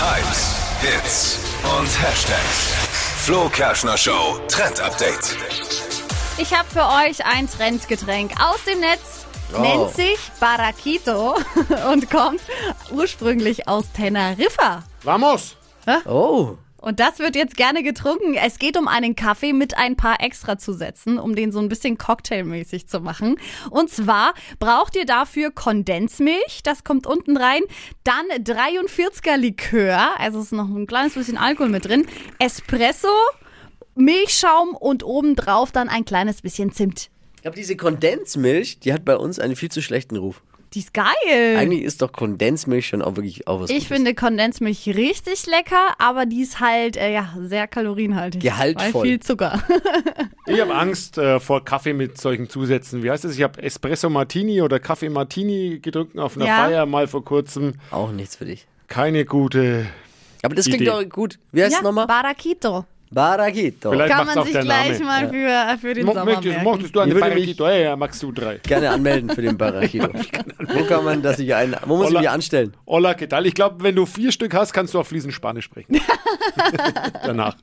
Hypes, Hits und Hashtags. Flo Kerschner Show Trend Update. Ich habe für euch ein Trendgetränk aus dem Netz. Nennt sich Barraquito und kommt ursprünglich aus Teneriffa. Vamos! Oh. Und das wird jetzt gerne getrunken. Es geht um einen Kaffee mit ein paar Extrazusätzen, um den so ein bisschen cocktailmäßig zu machen. Und zwar braucht ihr dafür Kondensmilch, das kommt unten rein, dann 43er Likör, also ist noch ein kleines bisschen Alkohol mit drin, Espresso, Milchschaum und obendrauf dann ein kleines bisschen Zimt. Aber diese Kondensmilch, die hat bei uns einen viel zu schlechten Ruf. Die ist geil. Eigentlich ist doch Kondensmilch schon auch wirklich auch was Ich Gutes. finde Kondensmilch richtig lecker, aber die ist halt äh, ja, sehr kalorienhaltig. Gehaltvoll. Weil viel Zucker. Ich habe Angst äh, vor Kaffee mit solchen Zusätzen. Wie heißt das? Ich habe Espresso Martini oder Kaffee Martini getrunken auf einer Ja. Feier mal vor kurzem. Auch nichts für dich. Keine gute. Aber das klingt Idee. doch gut. Wie heißt ja, es nochmal? Barraquito. Barraquito. Vielleicht Kann man auch sich gleich Name. mal für, für den Mo- Sommer Möchtest, mochtest du eine mich- Barraquito? Ja, ja, magst du drei. Gerne anmelden für den Barraquito. wo kann man das sich ein, wo muss ich mich anstellen? Hola, ¿qué tal? Ich glaube, wenn du vier Stück hast, kannst du auch fließend Spanisch sprechen. Danach.